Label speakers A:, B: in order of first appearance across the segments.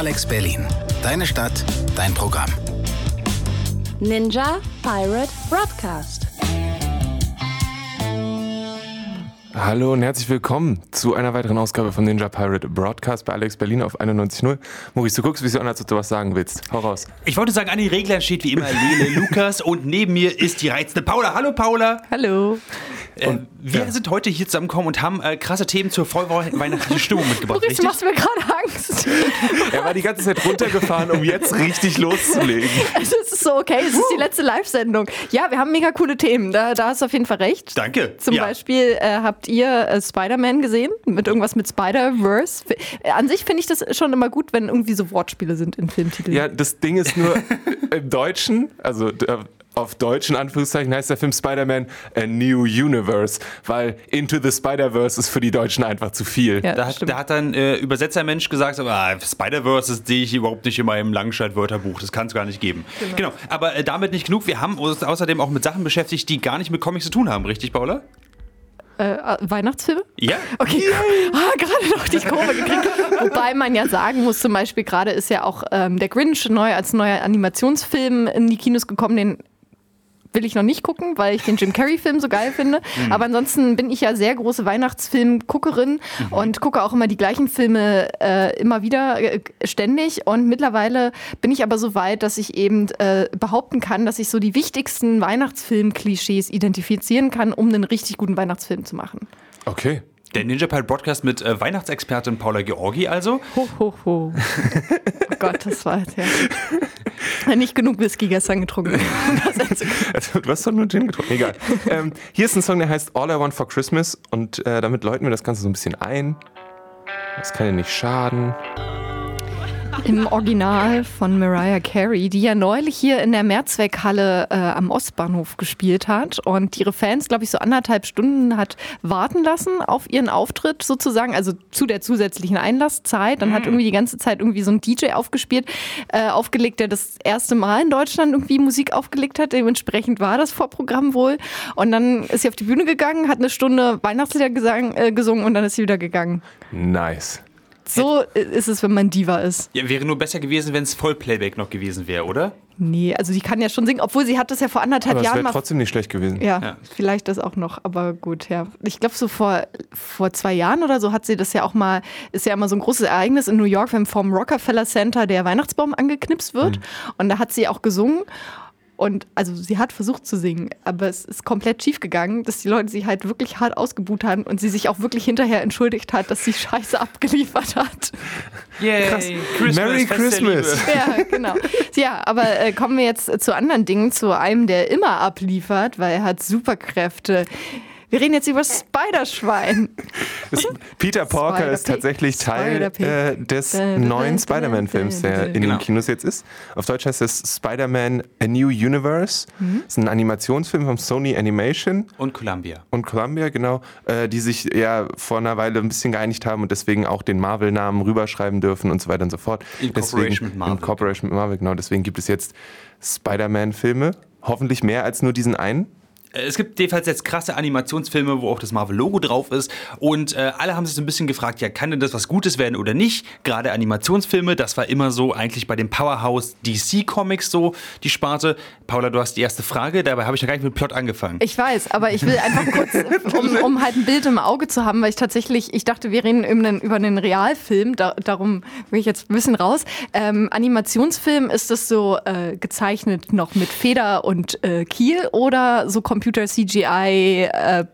A: Alex Berlin. Deine Stadt, dein Programm.
B: Ninja Pirate Broadcast.
C: Hallo und herzlich willkommen zu einer weiteren Ausgabe von Ninja Pirate Broadcast bei Alex Berlin auf 91.0. Maurice, du guckst wie so an, als ob du was sagen willst. Hau raus.
D: Ich wollte sagen, an den Reglern steht wie immer Lele Lukas und neben mir ist die reizende Paula. Hallo Paula.
E: Hallo.
D: Äh, wir ja. sind heute hier zusammengekommen und haben äh, krasse Themen zur vollweihnachtlichen Stimmung mitgebracht.
E: Maurice, du machst mir gerade Angst.
C: er war die ganze Zeit runtergefahren, um jetzt richtig loszulegen.
E: Es ist so okay, es ist die letzte Live-Sendung. Ja, wir haben mega coole Themen, da, da hast du auf jeden Fall recht.
D: Danke.
E: Zum ja. Beispiel äh, habt ihr äh, Spider-Man gesehen? Mit irgendwas mit Spider-Verse? An sich finde ich das schon immer gut, wenn irgendwie so Wortspiele sind in Filmtiteln.
C: Ja, das Ding ist nur im Deutschen, also auf Deutsch in Anführungszeichen heißt der Film Spider-Man A New Universe, weil Into the Spider-Verse ist für die Deutschen einfach zu viel.
D: Ja, da, hat, da, hat, dann äh, Übersetzermensch gesagt, aber ah, Spider-Verse sehe ich überhaupt nicht in meinem Langscheid-Wörterbuch, das kann es gar nicht geben. Genau, genau. aber äh, damit nicht genug, wir haben uns außerdem auch mit Sachen beschäftigt, die gar nicht mit Comics zu tun haben, richtig, Paula?
E: Äh, Weihnachtsfilme?
D: Ja.
E: Okay. Ah, gerade noch die Kurve gekriegt. Wobei man ja sagen muss, zum Beispiel gerade ist ja auch ähm, der Grinch neu als neuer Animationsfilm in die Kinos gekommen. Den will ich noch nicht gucken, weil ich den Jim Carrey-Film so geil finde. Mhm. Aber ansonsten bin ich ja sehr große Weihnachtsfilm-Guckerin mhm. und gucke auch immer die gleichen Filme äh, immer wieder äh, ständig. Und mittlerweile bin ich aber so weit, dass ich eben äh, behaupten kann, dass ich so die wichtigsten Weihnachtsfilm-Klischees identifizieren kann, um einen richtig guten Weihnachtsfilm zu machen.
C: Okay.
D: Der Ninja Pile Broadcast mit äh, Weihnachtsexpertin Paula Georgi also.
E: Ho, ho, ho. oh Gott, das war jetzt ja. Nicht genug Whisky gestern getrunken.
C: also, du hast doch nur Gin getrunken. Egal. Ähm, hier ist ein Song, der heißt All I Want for Christmas und äh, damit läuten wir das Ganze so ein bisschen ein. Das kann ja nicht schaden
E: im Original von Mariah Carey, die ja neulich hier in der Mehrzweckhalle äh, am Ostbahnhof gespielt hat und ihre Fans, glaube ich, so anderthalb Stunden hat warten lassen auf ihren Auftritt sozusagen, also zu der zusätzlichen Einlasszeit. Dann hat mhm. irgendwie die ganze Zeit irgendwie so ein DJ aufgespielt, äh, aufgelegt, der das erste Mal in Deutschland irgendwie Musik aufgelegt hat. Dementsprechend war das Vorprogramm wohl. Und dann ist sie auf die Bühne gegangen, hat eine Stunde Weihnachtslieder gesang, äh, gesungen und dann ist sie wieder gegangen.
C: Nice.
E: So ist es, wenn man Diva ist.
D: Ja, wäre nur besser gewesen, wenn es Vollplayback noch gewesen wäre, oder?
E: Nee, also sie kann ja schon singen, obwohl sie hat das ja vor anderthalb
C: aber
E: Jahren.
C: Das wäre trotzdem nicht schlecht gewesen.
E: Ja, ja. vielleicht das auch noch, aber gut, ja. Ich glaube, so vor, vor zwei Jahren oder so hat sie das ja auch mal, ist ja immer so ein großes Ereignis in New York, wenn vom Rockefeller Center der Weihnachtsbaum angeknipst wird. Mhm. Und da hat sie auch gesungen. Und also sie hat versucht zu singen, aber es ist komplett schief gegangen, dass die Leute sie halt wirklich hart ausgebuht haben und sie sich auch wirklich hinterher entschuldigt hat, dass sie Scheiße abgeliefert hat.
D: Yay, Krass. Christmas,
C: Merry Christmas.
E: Ja, genau. Ja, aber äh, kommen wir jetzt zu anderen Dingen, zu einem, der immer abliefert, weil er hat Superkräfte. Wir reden jetzt über Spiderschwein.
C: Peter Parker Spider ist tatsächlich Teil äh, des neuen Spider-Man-Films, der in genau. den Kinos jetzt ist. Auf Deutsch heißt es Spider-Man A New Universe. Mhm. Das ist ein Animationsfilm von Sony Animation.
D: Und Columbia.
C: Und Columbia, genau. Äh, die sich ja vor einer Weile ein bisschen geeinigt haben und deswegen auch den Marvel-Namen rüberschreiben dürfen und so weiter und so fort.
D: In Cooperation mit Marvel.
C: In Cooperation mit Marvel, genau. Deswegen gibt es jetzt Spider-Man-Filme. Hoffentlich mehr als nur diesen einen.
D: Äh, es gibt jedenfalls jetzt krasse Animationsfilme, wo auch das Marvel-Logo drauf ist. Und äh, alle haben sich so ein bisschen gefragt, ja, kann denn das was Gutes werden oder nicht? Gerade Animationsfilme, das war immer so eigentlich bei dem Powerhouse DC Comics so die Sparte. Paula, du hast die erste Frage, dabei habe ich noch gar nicht mit Plot angefangen.
E: Ich weiß, aber ich will einfach kurz, um, um, halt ein Bild im Auge zu haben, weil ich tatsächlich, ich dachte, wir reden über einen, über einen Realfilm, da, darum bin ich jetzt ein bisschen raus. Ähm, Animationsfilm, ist das so äh, gezeichnet noch mit Feder und äh, Kiel oder so komplett Computer CGI äh,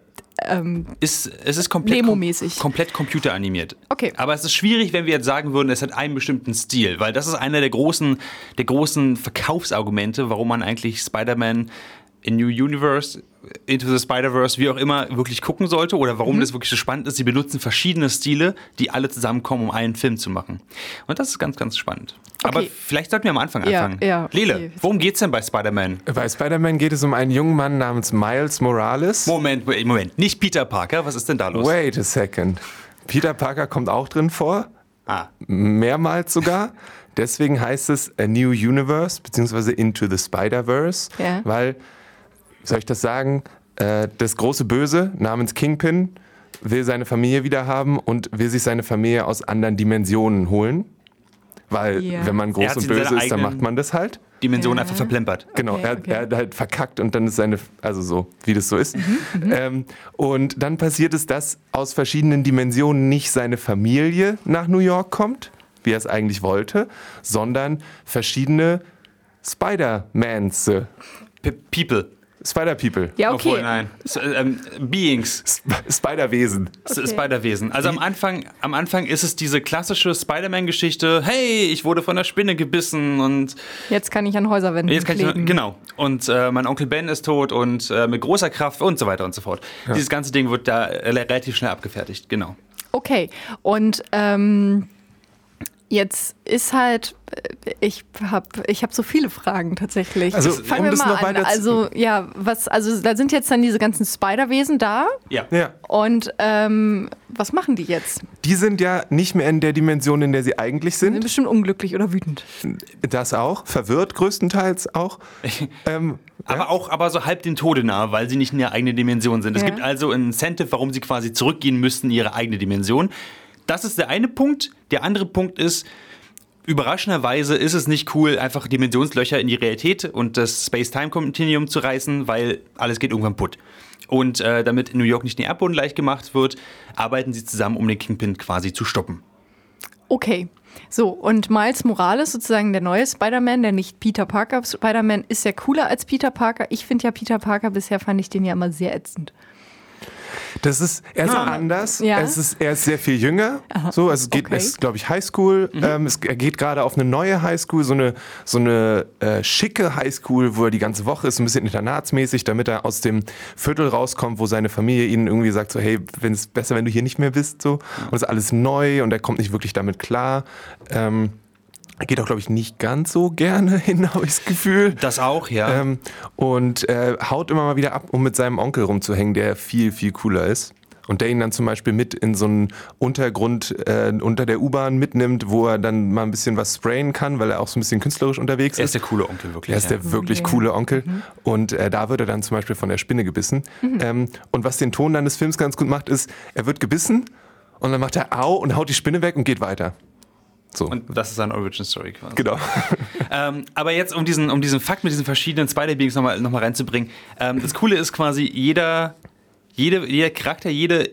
E: ähm,
D: ist, es ist komplett, kom komplett computeranimiert.
E: Okay.
D: Aber es ist schwierig, wenn wir jetzt sagen würden, es hat einen bestimmten Stil, weil das ist einer der großen, der großen Verkaufsargumente, warum man eigentlich Spider-Man in New Universe, Into the Spider-Verse, wie auch immer, wirklich gucken sollte oder warum mhm. das wirklich so spannend ist. Sie benutzen verschiedene Stile, die alle zusammenkommen, um einen Film zu machen. Und das ist ganz, ganz spannend. Okay. Aber vielleicht sollten wir am Anfang
E: ja,
D: anfangen.
E: Ja,
D: Lele, okay. worum geht's denn bei Spider-Man?
C: Bei Spider-Man geht es um einen jungen Mann namens Miles Morales.
D: Moment, Moment, nicht Peter Parker. Was ist denn da los?
C: Wait a second. Peter Parker kommt auch drin vor. Ah. Mehrmals sogar. Deswegen heißt es A New Universe, beziehungsweise Into the Spider-Verse,
E: ja.
C: weil soll ich das sagen? Äh, das große Böse namens Kingpin will seine Familie wieder haben und will sich seine Familie aus anderen Dimensionen holen. Weil
E: Ja.
C: wenn man groß und böse ist, dann macht man das halt.
D: Dimension
E: Ja.
D: einfach verplempert.
C: Genau,
E: Okay,
C: er,
E: okay.
C: er hat halt verkackt und dann ist seine, also so, wie das so ist. Ähm, und dann passiert es, dass aus verschiedenen Dimensionen nicht seine Familie nach New York kommt, wie er es eigentlich wollte, sondern verschiedene Spider-Mans,
D: People.
C: Spider-People,
E: Ja,
D: Obwohl,
E: okay.
D: nein. S ähm, Beings.
C: Sp Spider-Wesen.
E: Okay.
D: Spider-Wesen. Also am Anfang, am Anfang ist es diese klassische Spider-Man-Geschichte, hey, ich wurde von der Spinne gebissen und
E: Jetzt kann ich an Häuserwänden
D: jetzt kann
E: kleben.
D: ich, genau. Und äh, mein Onkel Ben ist tot und äh, mit großer Kraft und so weiter und so fort. Dieses ganze Ding wird da äh, relativ schnell abgefertigt, genau.
E: Okay, und ähm, jetzt ist halt, ich habe ich hab so viele Fragen tatsächlich.
C: Also,
E: Fangen
C: um
E: wir
C: das
E: mal
C: noch
E: an. Also, ja, was, also da sind jetzt dann diese ganzen Spider-Wesen da
D: Ja.
C: Ja.
E: und ähm, was machen die jetzt?
C: Die sind ja nicht mehr in der Dimension, in der sie eigentlich
E: Sind
C: sind.
E: bestimmt unglücklich oder wütend.
C: Das auch, verwirrt größtenteils auch. ähm,
D: Aber auch aber so halb dem Tode nah, weil sie nicht in ihrer eigenen Dimension sind. Es
E: Ja.
D: gibt also ein Incentive, warum sie quasi zurückgehen müssten in ihre eigene Dimension. Das ist der eine Punkt. Der andere Punkt ist, überraschenderweise ist es nicht cool, einfach Dimensionslöcher in die Realität und das Space-Time-Continuum zu reißen, weil alles geht irgendwann putt. Und äh, damit in New York nicht den Erdboden leicht gemacht wird, arbeiten sie zusammen, um den Kingpin quasi zu stoppen.
E: Okay. So, und Miles Morales, sozusagen der neue Spider-Man, der nicht Peter Parker Spider-Man, ist ja cooler als Peter Parker. Ich finde ja Peter Parker, bisher fand ich den ja immer sehr ätzend.
C: Das ist, er ist
D: Ah.
C: anders.
E: Ja.
C: Es ist, er ist sehr viel jünger. So, also es geht,
E: Okay.
C: es ist, glaube ich, Highschool. Ähm, es, er geht gerade auf eine neue Highschool, so eine, so eine äh, schicke Highschool, wo er die ganze Woche ist, ein bisschen internatsmäßig, damit er aus dem Viertel rauskommt, wo seine Familie ihn irgendwie sagt, so, hey, wenn es besser, wenn du hier nicht mehr bist, so. Und es ist alles neu und er kommt nicht wirklich damit klar. Ähm, geht auch, glaube ich, nicht ganz so gerne hin, habe ich das Gefühl.
D: Das auch, ja.
C: Ähm, und äh, haut immer mal wieder ab, um mit seinem Onkel rumzuhängen, der viel, viel cooler ist. Und der ihn dann zum Beispiel mit in so einen Untergrund äh, unter der U-Bahn mitnimmt, wo er dann mal ein bisschen was sprayen kann, weil er auch so ein bisschen künstlerisch unterwegs
D: er
C: ist.
D: ist der coole Onkel, wirklich.
C: Er ist
D: ja.
C: der wirklich
E: Okay.
C: coole Onkel. Und äh, da wird er dann zum Beispiel von der Spinne gebissen. Ähm, und was den Ton dann des Films ganz gut macht, ist, er wird gebissen und dann macht er Au und haut die Spinne weg und geht weiter. So.
D: Und das ist seine Origin Story quasi.
C: genau.
D: Ähm, aber jetzt, um diesen, um diesen Fakt mit diesen verschiedenen Spider-Beings nochmal noch mal reinzubringen. Ähm, das Coole ist quasi, jeder, jede, jeder Charakter, jede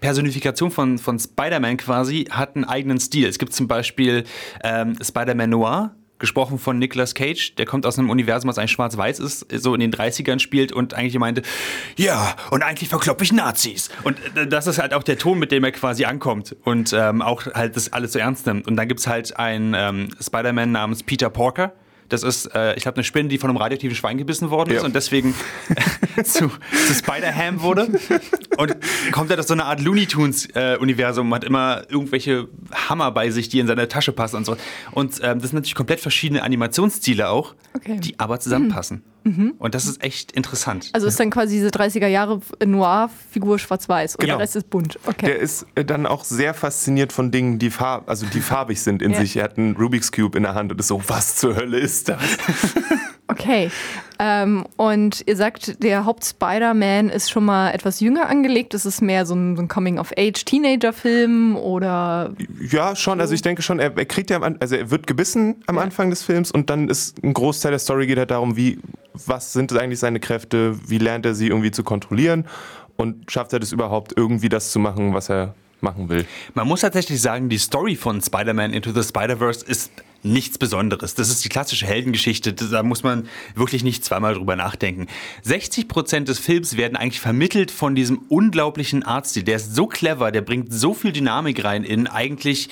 D: Personifikation von, von Spider-Man quasi hat einen eigenen Stil. Es gibt zum Beispiel ähm, Spider-Man Noir, gesprochen von Nicolas Cage. Der kommt aus einem Universum, was eigentlich schwarz-weiß ist, so in den 30ern spielt und eigentlich meinte, ja, und eigentlich verkloppe ich Nazis. Und äh, das ist halt auch der Ton, mit dem er quasi ankommt und ähm, auch halt das alles so ernst nimmt. Und dann gibt es halt einen ähm, Spider-Man namens Peter Porker. Das ist, äh, ich glaube, eine Spinne, die von einem radioaktiven Schwein gebissen worden ist
C: Ja.
D: und deswegen zu, zu Spider-Ham wurde. Und kommt halt aus so einer Art Looney Tunes-Universum, hat immer irgendwelche Hammer bei sich, die in seine Tasche passen und so. Und ähm, das sind natürlich komplett verschiedene Animationsstile auch,
E: Okay.
D: die aber zusammenpassen. Und das ist echt interessant.
E: Also ist dann quasi diese 30er Jahre Noir-Figur schwarz-weiß und
D: Genau.
E: der Rest ist bunt. Okay.
C: Der ist äh, dann auch sehr fasziniert von Dingen, die, farb, also die farbig sind in
E: Ja.
C: sich. Er hat einen Rubik's Cube in der Hand und ist so, was zur Hölle ist das?
E: Okay. Ähm, und ihr sagt, der Haupt-Spider-Man ist schon mal etwas jünger angelegt. Ist es mehr so ein, so ein Coming-of-Age-Teenager-Film oder.
C: Ja, schon. Also ich denke schon, er, er kriegt ja, am also er wird gebissen am Anfang des Films und dann ist ein Großteil der Story geht halt darum, wie, was sind eigentlich seine Kräfte, wie lernt er sie irgendwie zu kontrollieren und schafft er das überhaupt irgendwie das zu machen, was er machen will.
D: Man muss tatsächlich sagen, die Story von Spider-Man Into the Spider-Verse ist nichts Besonderes. Das ist die klassische Heldengeschichte. Da muss man wirklich nicht zweimal drüber nachdenken. 60 Prozent des Films werden eigentlich vermittelt von diesem unglaublichen Artstil. Der ist so clever, der bringt so viel Dynamik rein in eigentlich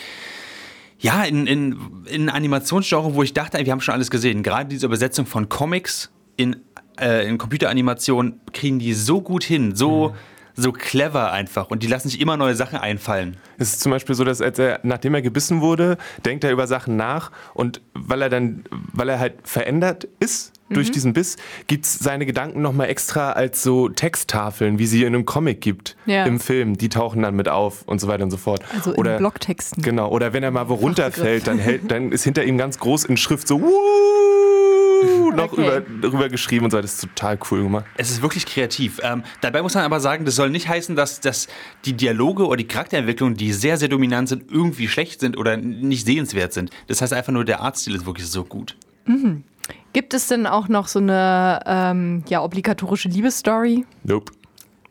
D: ja, in, in, in Animationsgenre, wo ich dachte, wir haben schon alles gesehen. Gerade diese Übersetzung von Comics in, äh, in Computeranimation kriegen die so gut hin, so, so clever einfach. Und die lassen sich immer neue Sachen einfallen.
C: Es ist zum Beispiel so, dass als er, nachdem er gebissen wurde, denkt er über Sachen nach und weil er dann, weil er halt verändert ist durch diesen Biss, gibt es seine Gedanken nochmal extra als so Texttafeln, wie sie in einem Comic gibt,
E: Ja.
C: im Film. Die tauchen dann mit auf und so weiter und so fort.
E: Also in Blocktexten.
C: Genau, oder wenn er mal wo runterfällt, dann, hält, dann ist hinter ihm ganz groß in Schrift so, Wuh, noch okay. über, rüber geschrieben und so. Das ist total cool gemacht.
D: Es ist wirklich kreativ. Ähm, dabei muss man aber sagen, das soll nicht heißen, dass, dass die Dialoge oder die Charakterentwicklungen, die sehr, sehr dominant sind, irgendwie schlecht sind oder nicht sehenswert sind. Das heißt einfach nur, der Artstil ist wirklich so gut.
E: Mhm. Gibt es denn auch noch so eine ähm, ja, obligatorische Liebesstory?
C: Nope.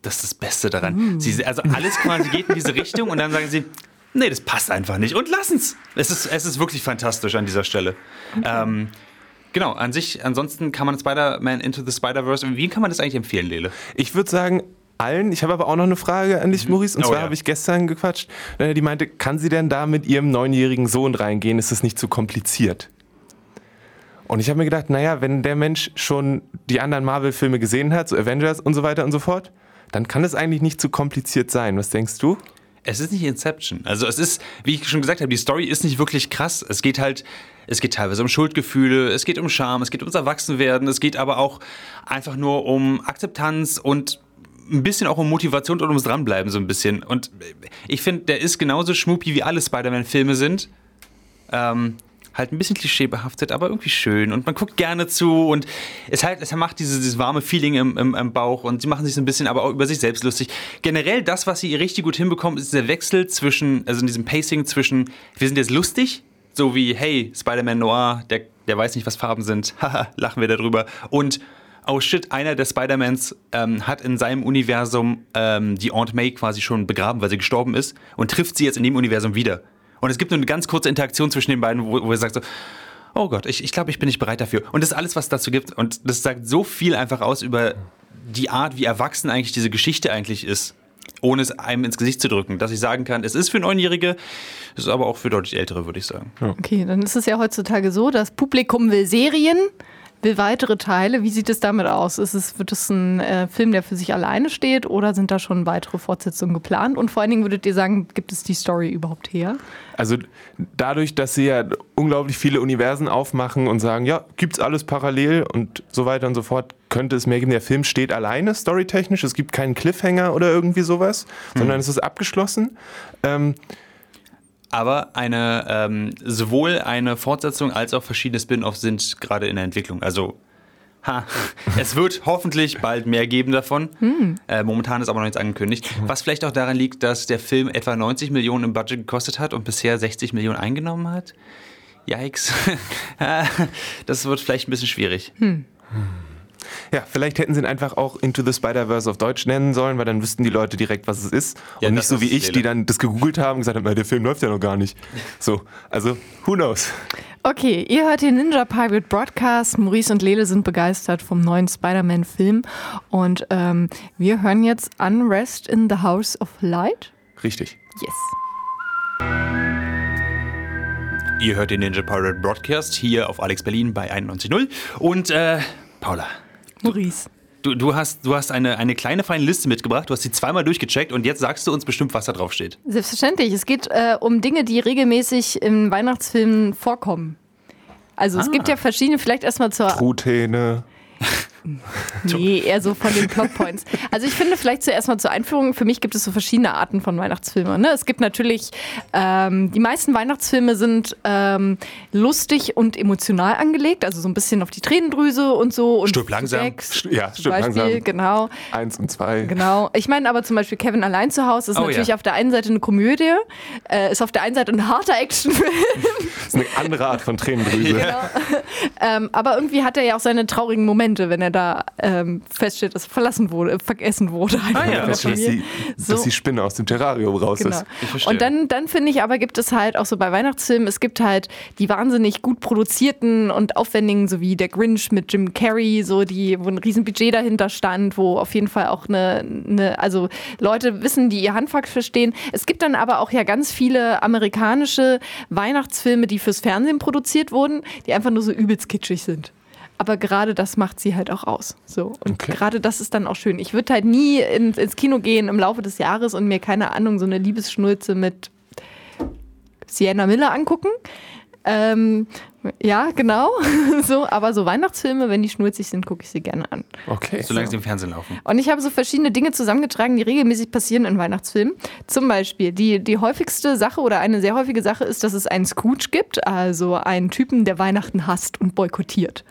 D: Das ist das Beste daran. Mm. Sie, also alles quasi geht in diese Richtung und dann sagen sie, nee, das passt einfach nicht und lassen's. Es ist, es ist wirklich fantastisch an dieser Stelle. Okay. Ähm, genau, an sich, ansonsten kann man Spider-Man Into the Spider-Verse, wie kann man das eigentlich empfehlen, Lele?
C: Ich würde sagen, allen. Ich habe aber auch noch eine Frage an dich, mhm. Maurice. Und oh, zwar ja. habe ich gestern gequatscht. Die meinte, kann sie denn da mit ihrem neunjährigen Sohn reingehen? Ist das nicht zu kompliziert? Und ich habe mir gedacht, naja, wenn der Mensch schon die anderen Marvel-Filme gesehen hat, so Avengers und so weiter und so fort, dann kann es eigentlich nicht zu kompliziert sein. Was denkst du?
D: Es ist nicht Inception. Also es ist, wie ich schon gesagt habe, die Story ist nicht wirklich krass. Es geht halt, es geht teilweise um Schuldgefühle, es geht um Scham, es geht ums Erwachsenwerden, es geht aber auch einfach nur um Akzeptanz und ein bisschen auch um Motivation und ums Dranbleiben so ein bisschen. Und ich finde, der ist genauso schmupi wie alle Spider-Man-Filme sind. Ähm, halt ein bisschen klischeebehaftet, aber irgendwie schön und man guckt gerne zu und es halt, es macht dieses, dieses warme Feeling im, im, im, Bauch und sie machen sich so ein bisschen aber auch über sich selbst lustig. Generell das, was sie richtig gut hinbekommen, ist der Wechsel zwischen, also in diesem Pacing zwischen, wir sind jetzt lustig, so wie, hey, Spider-Man Noir, der, der weiß nicht, was Farben sind, haha, lachen wir darüber und oh shit, einer der Spider-Mans ähm, hat in seinem Universum ähm, die Aunt May quasi schon begraben, weil sie gestorben ist und trifft sie jetzt in dem Universum wieder. Und es gibt nur eine ganz kurze Interaktion zwischen den beiden, wo, wo er sagt so, oh Gott, ich, ich glaube, ich bin nicht bereit dafür. Und das ist alles, was es dazu gibt. Und das sagt so viel einfach aus über die Art, wie erwachsen eigentlich diese Geschichte eigentlich ist. Ohne es einem ins Gesicht zu drücken, dass ich sagen kann, es ist für Neunjährige, es ist aber auch für deutlich Ältere, würde ich sagen.
E: Okay, dann ist es ja heutzutage so, das Publikum will Serien, will weitere Teile. Wie sieht es damit aus? Ist es, wird es ein äh, Film, der für sich alleine steht oder sind da schon weitere Fortsetzungen geplant? Und vor allen Dingen würdet ihr sagen, gibt es die Story überhaupt her?
C: Also dadurch, dass sie ja unglaublich viele Universen aufmachen und sagen, ja, gibt es alles parallel und so weiter und so fort, könnte es mehr geben. Der Film steht alleine, storytechnisch. Es gibt keinen Cliffhanger oder irgendwie sowas, hm. sondern es ist abgeschlossen. Ähm,
D: aber eine, ähm, sowohl eine Fortsetzung als auch verschiedene Spin-offs sind gerade in der Entwicklung. Also Ha, es wird hoffentlich bald mehr geben davon. Hm. Äh, momentan ist aber noch nichts angekündigt. Was vielleicht auch daran liegt, dass der Film etwa 90 Millionen im Budget gekostet hat und bisher 60 Millionen eingenommen hat. Yikes. das wird vielleicht ein bisschen schwierig. Hm.
C: Ja, vielleicht hätten sie ihn einfach auch Into the Spider-Verse auf Deutsch nennen sollen, weil dann wüssten die Leute direkt, was es ist. Ja, und nicht so wie ich, die dann das gegoogelt haben und gesagt haben, der Film läuft ja noch gar nicht. So, also, who knows?
E: Okay, ihr hört den Ninja Pirate Broadcast. Maurice und Lele sind begeistert vom neuen Spider-Man-Film. Und ähm, wir hören jetzt Unrest in the House of Light.
C: Richtig.
E: Yes.
D: Ihr hört den Ninja Pirate Broadcast hier auf Alex Berlin bei 91.0. Und äh, Paula,
E: Maurice.
D: Du, du, hast, du hast eine, eine kleine feine Liste mitgebracht, du hast sie zweimal durchgecheckt und jetzt sagst du uns bestimmt, was da drauf steht.
E: Selbstverständlich. Es geht äh, um Dinge, die regelmäßig in Weihnachtsfilmen vorkommen. Also ah. es gibt ja verschiedene, vielleicht erstmal zur.
C: Truthähne.
E: nee, eher so von den Plotpoints. Also ich finde vielleicht zuerst mal zur Einführung, für mich gibt es so verschiedene Arten von Weihnachtsfilmen. Ne? Es gibt natürlich, ähm, die meisten Weihnachtsfilme sind ähm, lustig und emotional angelegt, also so ein bisschen auf die Tränendrüse und so. Und
D: Stirb langsam.
E: Sechs, ja, stirb langsam. Genau.
C: Eins und zwei.
E: Genau. Ich meine aber zum Beispiel Kevin allein zu Hause ist oh, natürlich ja. auf der einen Seite eine Komödie, äh, ist auf der einen Seite ein harter Actionfilm.
C: Das ist eine andere Art von Tränendrüse. Genau.
E: ähm, aber irgendwie hat er ja auch seine traurigen Momente, wenn er da ähm, feststellt, dass er verlassen wurde, vergessen wurde.
C: Ah, ja. dass, die, so. dass die Spinne aus dem Terrarium raus genau.
E: ist. Und dann, dann finde ich aber, gibt es halt auch so bei Weihnachtsfilmen, es gibt halt die wahnsinnig gut produzierten und aufwendigen, so wie der Grinch mit Jim Carrey, so die, wo ein Riesenbudget dahinter stand, wo auf jeden Fall auch eine, eine, also Leute wissen, die ihr Handwerk verstehen. Es gibt dann aber auch ja ganz viele amerikanische Weihnachtsfilme, die fürs Fernsehen produziert wurden, die einfach nur so übelst kitschig sind aber gerade das macht sie halt auch aus. So. Und okay. gerade das ist dann auch schön. Ich würde halt nie in, ins Kino gehen im Laufe des Jahres und mir, keine Ahnung, so eine Liebesschnulze mit Sienna Miller angucken. Ähm, ja, genau. so, aber so Weihnachtsfilme, wenn die schnulzig sind, gucke ich sie gerne an.
D: Okay. Solange so. sie im Fernsehen laufen.
E: Und ich habe so verschiedene Dinge zusammengetragen, die regelmäßig passieren in Weihnachtsfilmen. Zum Beispiel, die, die häufigste Sache oder eine sehr häufige Sache ist, dass es einen Scrooge gibt, also einen Typen, der Weihnachten hasst und boykottiert.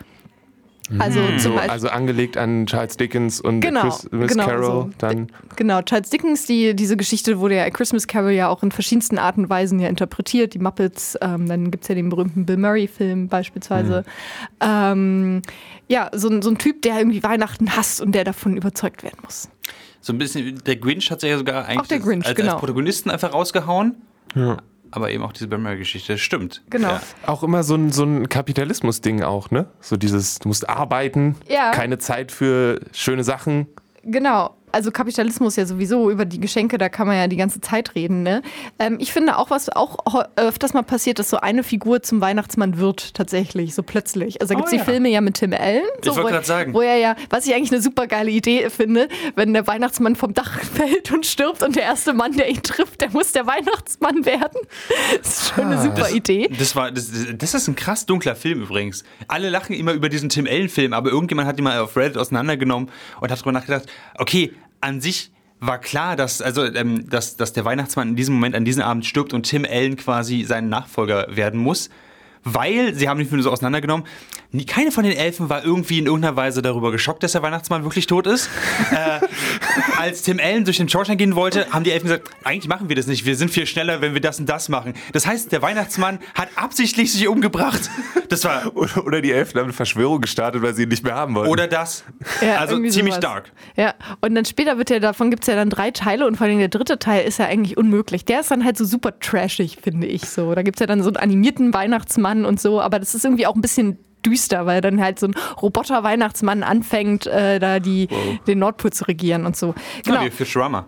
E: Also,
C: mhm. so, also angelegt an Charles Dickens und genau, Christmas genau, Carol. So. Dann
E: genau, Charles Dickens, die, diese Geschichte wurde ja Christmas Carol ja auch in verschiedensten Arten und Weisen ja interpretiert. Die Muppets, ähm, dann gibt es ja den berühmten Bill Murray-Film beispielsweise. Mhm. Ähm, ja, so, so ein Typ, der irgendwie Weihnachten hasst und der davon überzeugt werden muss.
D: So ein bisschen, der Grinch hat sich ja sogar eigentlich
E: der Grinch,
D: als,
E: genau.
D: als Protagonisten einfach rausgehauen. Ja aber eben auch diese Bill Stimmt.
E: Genau. Ja.
C: Auch immer so ein, so ein Kapitalismus-Ding auch, ne? So dieses, du musst arbeiten, ja. keine Zeit für schöne Sachen.
E: Genau also Kapitalismus ja sowieso, über die Geschenke, da kann man ja die ganze Zeit reden. Ne? Ähm, ich finde auch, was auch öfters mal passiert, dass so eine Figur zum Weihnachtsmann wird, tatsächlich, so plötzlich. Also da gibt es oh, ja. die Filme ja mit Tim Allen.
D: So, ich wollte gerade sagen.
E: Wo er ja, was ich eigentlich eine super geile Idee finde, wenn der Weihnachtsmann vom Dach fällt und stirbt und der erste Mann, der ihn trifft, der muss der Weihnachtsmann werden. Das ist schon eine ah. super
D: das,
E: Idee.
D: Das, war, das, das ist ein krass dunkler Film übrigens. Alle lachen immer über diesen Tim Allen-Film, aber irgendjemand hat ihn mal auf Reddit auseinandergenommen und hat darüber nachgedacht, okay, an sich war klar, dass, also, ähm, dass, dass der Weihnachtsmann in diesem Moment, an diesem Abend stirbt und Tim Allen quasi sein Nachfolger werden muss weil sie haben den Film so auseinandergenommen. Keine von den Elfen war irgendwie in irgendeiner Weise darüber geschockt, dass der Weihnachtsmann wirklich tot ist. äh, als Tim Allen durch den Schornstein gehen wollte, haben die Elfen gesagt, eigentlich machen wir das nicht, wir sind viel schneller, wenn wir das und das machen. Das heißt, der Weihnachtsmann hat absichtlich sich umgebracht. Das war
C: oder, die Elfen haben eine Verschwörung gestartet, weil sie ihn nicht mehr haben wollten.
D: Oder das.
E: Ja,
D: also ziemlich sowas. dark.
E: Ja, und dann später wird ja, davon gibt es ja dann drei Teile und vor allem der dritte Teil ist ja eigentlich unmöglich. Der ist dann halt so super trashig, finde ich so. Da gibt es ja dann so einen animierten Weihnachtsmann Weihnachtsmann und so, aber das ist irgendwie auch ein bisschen düster, weil dann halt so ein Roboter-Weihnachtsmann anfängt, äh, da die, wow. den Nordpol zu regieren und so.
D: Genau. Ja, wie für Schrammer.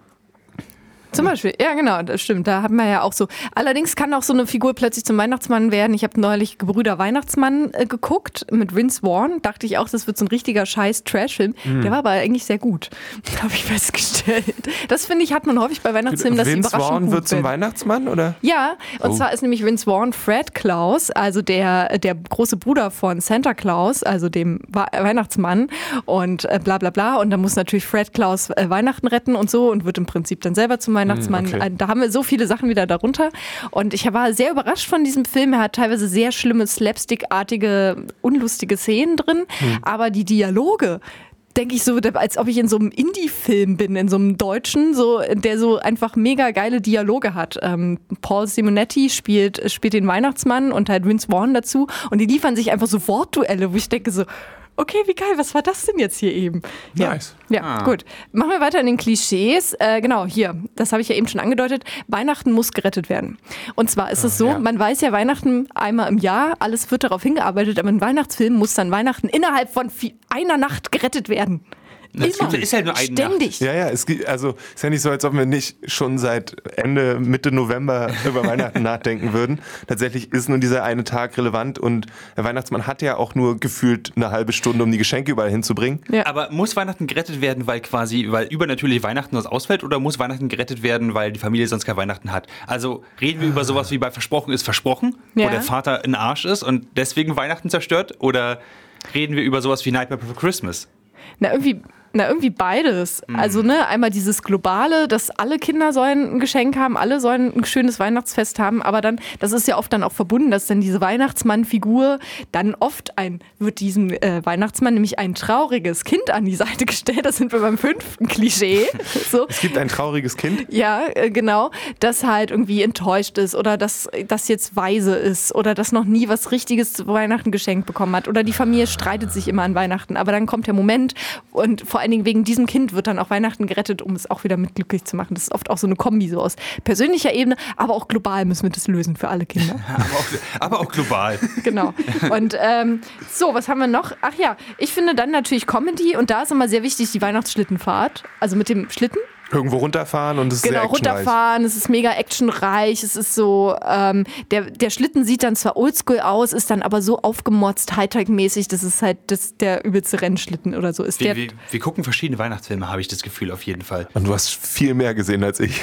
E: Zum Beispiel, ja genau, das stimmt. Da hat man ja auch so. Allerdings kann auch so eine Figur plötzlich zum Weihnachtsmann werden. Ich habe neulich Gebrüder Weihnachtsmann äh, geguckt mit Vince Vaughn. Dachte ich auch, das wird so ein richtiger scheiß Trash-Film. Mhm. Der war aber eigentlich sehr gut, habe ich festgestellt. Das finde ich, hat man häufig bei Weihnachtsfilmen, dass
C: Vince Vaughn wird zum Weihnachtsmann, oder?
E: Ja, und oh. zwar ist nämlich Vince Vaughn Fred Claus, also der, der große Bruder von Santa Claus, also dem Weihnachtsmann und äh, bla bla bla. Und da muss natürlich Fred Claus äh, Weihnachten retten und so und wird im Prinzip dann selber zum Weihnachtsmann. Weihnachtsmann. Okay. Da haben wir so viele Sachen wieder darunter. Und ich war sehr überrascht von diesem Film. Er hat teilweise sehr schlimme, slapstickartige, unlustige Szenen drin. Hm. Aber die Dialoge, denke ich so, als ob ich in so einem Indie-Film bin, in so einem deutschen, so, der so einfach mega geile Dialoge hat. Ähm, Paul Simonetti spielt, spielt den Weihnachtsmann und halt Vince Vaughn dazu und die liefern sich einfach so Wortduelle, wo ich denke so, okay, wie geil, was war das denn jetzt hier eben?
C: Ja. Nice.
E: Ja, ah. gut. Machen wir weiter in den Klischees. Äh, genau, hier, das habe ich ja eben schon angedeutet. Weihnachten muss gerettet werden. Und zwar ist es so, ja. man weiß ja Weihnachten einmal im Jahr, alles wird darauf hingearbeitet, aber in Weihnachtsfilmen muss dann Weihnachten innerhalb von einer Nacht gerettet werden.
D: Das Immer. ist halt nur ein
E: Ständig.
C: Nacht. Ja, ja, es gibt, also ist ja nicht so, als ob wir nicht schon seit Ende, Mitte November über Weihnachten nachdenken würden. Tatsächlich ist nur dieser eine Tag relevant und der Weihnachtsmann hat ja auch nur gefühlt eine halbe Stunde, um die Geschenke überall hinzubringen.
D: Ja. Aber muss Weihnachten gerettet werden, weil quasi, weil übernatürlich Weihnachten was ausfällt oder muss Weihnachten gerettet werden, weil die Familie sonst kein Weihnachten hat? Also reden wir über sowas wie bei Versprochen ist versprochen, ja. wo der Vater ein Arsch ist und deswegen Weihnachten zerstört oder reden wir über sowas wie Nightmare Before Christmas?
E: Na, irgendwie na, irgendwie beides. Mhm. Also, ne, einmal dieses Globale, dass alle Kinder sollen ein Geschenk haben, alle sollen ein schönes Weihnachtsfest haben, aber dann, das ist ja oft dann auch verbunden, dass dann diese Weihnachtsmann-Figur dann oft ein, wird diesem äh, Weihnachtsmann nämlich ein trauriges Kind an die Seite gestellt. Das sind wir beim fünften Klischee.
C: So. Es gibt ein trauriges Kind?
E: Ja, äh, genau. Das halt irgendwie enttäuscht ist oder das, das jetzt weise ist oder das noch nie was Richtiges zu Weihnachten geschenkt bekommen hat oder die Familie streitet sich immer an Weihnachten. Aber dann kommt der Moment und vor allen Dingen wegen diesem Kind wird dann auch Weihnachten gerettet, um es auch wieder mit glücklich zu machen. Das ist oft auch so eine Kombi so aus persönlicher Ebene, aber auch global müssen wir das lösen für alle Kinder.
D: aber, auch, aber, auch, global.
E: genau. Und ähm, so, was haben wir noch? Ach ja, ich finde dann natürlich Comedy und da ist immer sehr wichtig die Weihnachtsschlittenfahrt. Also mit dem Schlitten
C: irgendwo runterfahren und es ist
E: genau,
C: sehr
E: runterfahren, es ist mega actionreich, es ist so, ähm, der, der Schlitten sieht dann zwar oldschool aus, ist dann aber so aufgemotzt, Hightech-mäßig, das ist halt das, der übelste Rennschlitten oder so. Ist
D: wir,
E: der
D: wir, wir gucken verschiedene Weihnachtsfilme, habe ich das Gefühl, auf jeden Fall.
C: Und du hast viel mehr gesehen als ich.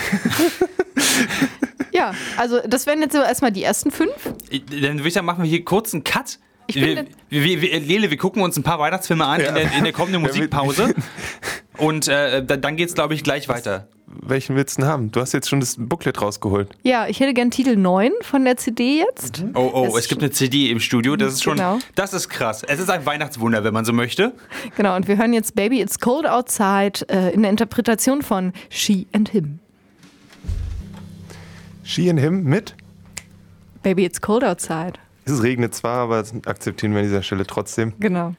E: ja, also das wären jetzt so erstmal die ersten fünf.
D: Dann würde ich sagen, machen wir hier kurz einen Cut. Wir, wir, wir, Lele, wir gucken uns ein paar Weihnachtsfilme an ja. in, der, in der kommenden Musikpause. Und äh, dann geht es, glaube ich, gleich weiter.
C: welchen willst du haben? Du hast jetzt schon das Booklet rausgeholt.
E: Ja, ich hätte gern Titel 9 von der CD jetzt.
D: Mhm. Oh, oh, es, es gibt eine CD im Studio. Das ist schon, genau. das ist krass. Es ist ein Weihnachtswunder, wenn man so möchte.
E: Genau, und wir hören jetzt Baby It's Cold Outside äh, in der Interpretation von She and Him.
C: She and Him mit?
E: Baby It's Cold Outside.
C: Es regnet zwar, aber akzeptieren wir an dieser Stelle trotzdem.
E: Genau.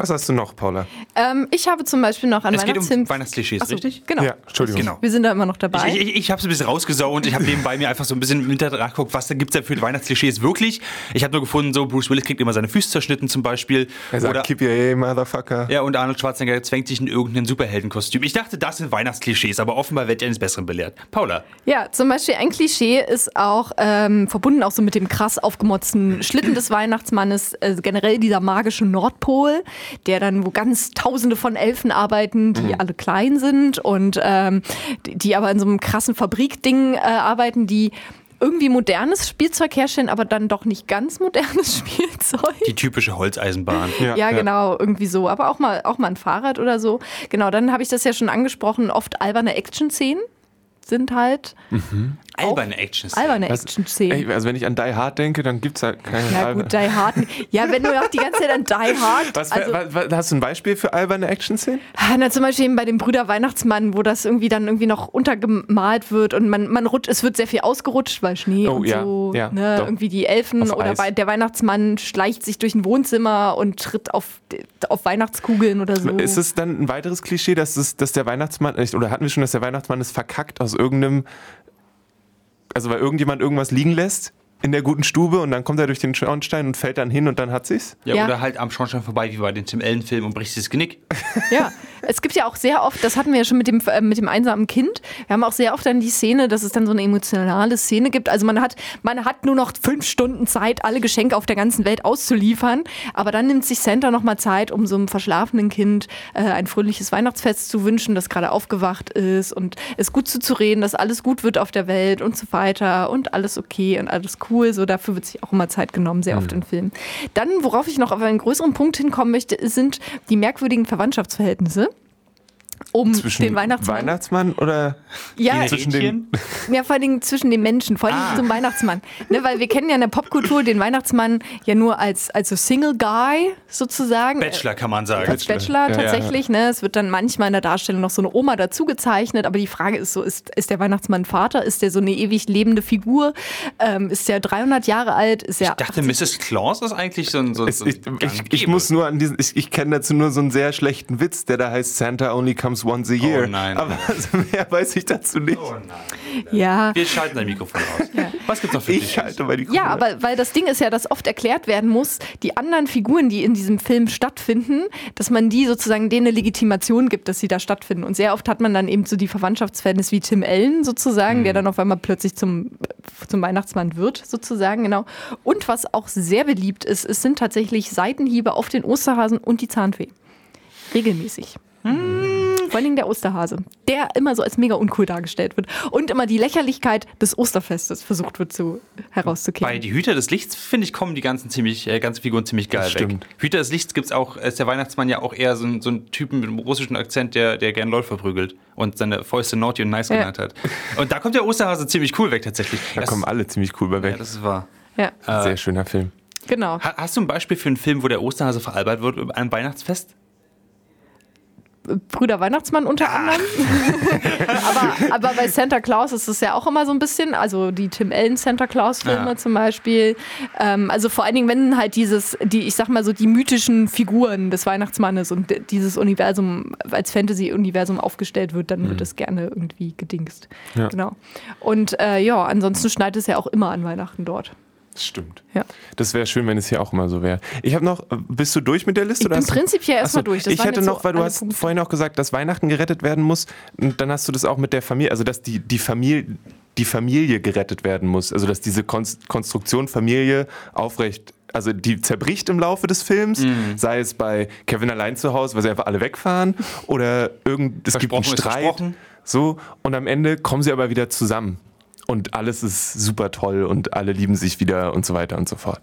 C: Was hast du noch, Paula?
E: Ähm, ich habe zum Beispiel noch an
D: Es geht um Weihnachtsklischees, so, richtig?
E: Genau.
C: Ja, Entschuldigung.
E: Genau. Wir sind da immer noch dabei.
D: Ich, ich, ich habe es ein bisschen rausgesaugt. Ich habe nebenbei mir einfach so ein bisschen im Internet nachgeguckt, was gibt es denn für Weihnachtsklischees wirklich. Ich habe nur gefunden, so Bruce Willis kriegt immer seine Füße zerschnitten zum Beispiel.
C: Er sagt, Oder, keep your A, Motherfucker.
D: Ja, und Arnold Schwarzenegger zwängt sich in irgendein Superheldenkostüm. Ich dachte, das sind Weihnachtsklischees, aber offenbar wird er eines Besseren belehrt. Paula.
E: Ja, zum Beispiel ein Klischee ist auch ähm, verbunden auch so mit dem krass aufgemotzten Schlitten des Weihnachtsmannes, äh, generell dieser magische Nordpol, der dann wo ganz tausende von Elfen arbeiten, die mhm. alle klein sind und ähm, die, die, aber in so einem krassen Fabrikding äh, arbeiten, die irgendwie modernes Spielzeug herstellen, aber dann doch nicht ganz modernes Spielzeug.
D: Die typische Holzeisenbahn.
E: Ja, ja genau, irgendwie so. Aber auch mal, auch mal ein Fahrrad oder so. Genau, dann habe ich das ja schon angesprochen, oft alberne Action-Szenen sind halt.
D: Mhm. Alberne Action-Szenen.
E: Alberne Action-Szenen.
C: Also wenn ich an Die Hard denke, dann gibt es halt keine
E: Ja gut, Die Hard. Ja, wenn du auch die ganze Zeit an Die Hard...
C: Was, also, was, hast du ein Beispiel für alberne Action-Szenen?
E: Ah, na, zum Beispiel eben bei dem Brüder Weihnachtsmann, wo das irgendwie dann irgendwie noch untergemalt wird und man, man rutscht, es wird sehr viel ausgerutscht, weil Schnee oh, und ja, so. Ja, ne, irgendwie die Elfen auf oder Eis. der Weihnachtsmann schleicht sich durch ein Wohnzimmer und tritt auf, auf Weihnachtskugeln oder so.
C: Ist es dann ein weiteres Klischee, dass, es, dass der Weihnachtsmann, oder hatten wir schon, dass der Weihnachtsmann es verkackt aus irgendeinem also weil irgendjemand irgendwas liegen lässt in der guten Stube und dann kommt er durch den Schornstein und fällt dann hin und dann hat sich's.
D: Ja, ja. oder halt am Schornstein vorbei, wie bei den Tim Ellen-Filmen und bricht sich das Genick.
E: Ja, es gibt ja auch sehr oft, das hatten wir ja schon mit dem, äh, mit dem einsamen Kind, wir haben auch sehr oft dann die Szene, dass es dann so eine emotionale Szene gibt. Also man hat, man hat nur noch fünf Stunden Zeit, alle Geschenke auf der ganzen Welt auszuliefern, aber dann nimmt sich Santa nochmal Zeit, um so einem verschlafenen Kind äh, ein fröhliches Weihnachtsfest zu wünschen, das gerade aufgewacht ist und es gut zuzureden, dass alles gut wird auf der Welt und so weiter und alles okay und alles cool. So dafür wird sich auch immer Zeit genommen, sehr oft mhm. in Filmen. Dann, worauf ich noch auf einen größeren Punkt hinkommen möchte, sind die merkwürdigen Verwandtschaftsverhältnisse um
C: zwischen
E: den Weihnachtsmann.
C: Weihnachtsmann oder
E: ja,
C: zwischen den
E: ja, vor allen Dingen zwischen den Menschen, vor allem ah. zum Weihnachtsmann. Ne, weil wir kennen ja in der Popkultur den Weihnachtsmann ja nur als, als so Single Guy sozusagen.
D: Bachelor kann man sagen.
E: Als Bachelor, Bachelor tatsächlich. Ja, ja. Ne? Es wird dann manchmal in der Darstellung noch so eine Oma dazu gezeichnet, aber die Frage ist so, ist, ist der Weihnachtsmann Vater? Ist der so eine ewig lebende Figur? Ähm, ist der 300 Jahre alt? Ist
D: ich dachte, 80? Mrs. Claus ist eigentlich so ein... So,
C: so ich, ich, ich, muss nur an diesen, ich, ich kenne dazu nur so einen sehr schlechten Witz, der da heißt Santa only comes once a year.
D: Oh nein.
C: Aber also mehr weiß ich dazu nicht. Oh
D: nein.
E: Ja.
D: Wir schalten dein Mikrofon aus. Ja. Was gibt's noch für
C: Ich schalte mein Mikrofon
E: Ja, aber weil das Ding ist ja, dass oft erklärt werden muss, die anderen Figuren, die in diesem Film stattfinden, dass man die sozusagen denen eine Legitimation gibt, dass sie da stattfinden. Und sehr oft hat man dann eben so die Verwandtschaftsverhältnisse wie Tim Allen sozusagen, mhm. der dann auf einmal plötzlich zum, zum Weihnachtsmann wird, sozusagen, genau. Und was auch sehr beliebt ist, es sind tatsächlich Seitenhiebe auf den Osterhasen und die Zahnfee. Regelmäßig. Mhm. Vor allen Dingen der Osterhase, der immer so als mega uncool dargestellt wird und immer die Lächerlichkeit des Osterfestes versucht wird zu herauszukehren.
D: Bei die Hüter des Lichts, finde ich, kommen die ganzen, ziemlich, äh, ganzen Figuren ziemlich geil das weg. Stimmt. Hüter des Lichts gibt es auch, ist der Weihnachtsmann ja auch eher so ein, so ein Typen mit einem russischen Akzent, der, der gern LOL verprügelt und seine Fäuste naughty und nice ja. genannt hat. Und da kommt der Osterhase ziemlich cool weg tatsächlich.
C: Da das, kommen alle ziemlich cool bei weg.
D: Ja, das ist wahr.
E: Ja.
C: Sehr schöner Film.
E: Genau.
D: Hast du ein Beispiel für einen Film, wo der Osterhase veralbert wird an einem Weihnachtsfest?
E: Brüder Weihnachtsmann unter ah. anderem. aber, aber bei Santa Claus ist es ja auch immer so ein bisschen, also die Tim Allen Santa Claus Filme ja. zum Beispiel. Ähm, also vor allen Dingen, wenn halt dieses, die, ich sag mal so, die mythischen Figuren des Weihnachtsmannes und dieses Universum als Fantasy-Universum aufgestellt wird, dann mhm. wird es gerne irgendwie gedingst. Ja. Genau. Und äh, ja, ansonsten schneit es ja auch immer an Weihnachten dort.
C: Das stimmt.
E: Ja.
C: Das wäre schön, wenn es hier auch immer so wäre. Ich habe noch, bist du durch mit der Liste?
E: Ich bin prinzipiell erstmal durch.
C: Das ich hätte noch, so weil du hast Punkte. vorhin auch gesagt, dass Weihnachten gerettet werden muss. Und dann hast du das auch mit der Familie, also dass die, die Familie die Familie gerettet werden muss. Also dass diese Konstruktion Familie aufrecht also die zerbricht im Laufe des Films, mm. sei es bei Kevin allein zu Hause, weil sie einfach alle wegfahren, oder irgend, es gibt einen Streit. So, und am Ende kommen sie aber wieder zusammen und alles ist super toll und alle lieben sich wieder und so weiter und so fort.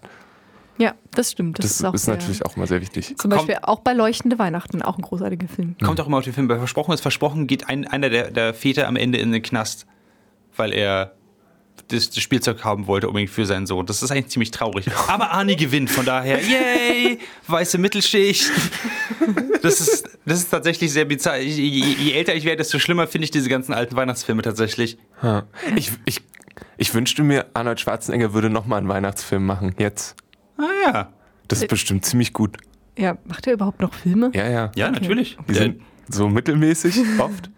E: Ja, das stimmt.
C: Das, das ist, auch ist natürlich auch mal sehr wichtig.
E: Zum Beispiel Kommt, auch bei Leuchtende Weihnachten, auch ein großartiger Film.
D: Kommt auch immer auf den Film. Bei Versprochen ist Versprochen, geht ein, einer der, der Väter am Ende in den Knast, weil er das, das, Spielzeug haben wollte unbedingt für seinen Sohn. Das ist eigentlich ziemlich traurig. Aber Arnie gewinnt, von daher, yay, weiße Mittelschicht. Das ist, das ist tatsächlich sehr bizarr. Je, je, je älter ich werde, desto schlimmer finde ich diese ganzen alten Weihnachtsfilme tatsächlich.
C: Ich, ich, ich wünschte mir, Arnold Schwarzenegger würde nochmal einen Weihnachtsfilm machen, jetzt.
D: Ah ja.
C: Das ist bestimmt ziemlich gut.
E: Ja, macht er überhaupt noch Filme?
C: Ja, ja.
D: Ja, okay. natürlich.
C: Die sind so mittelmäßig oft.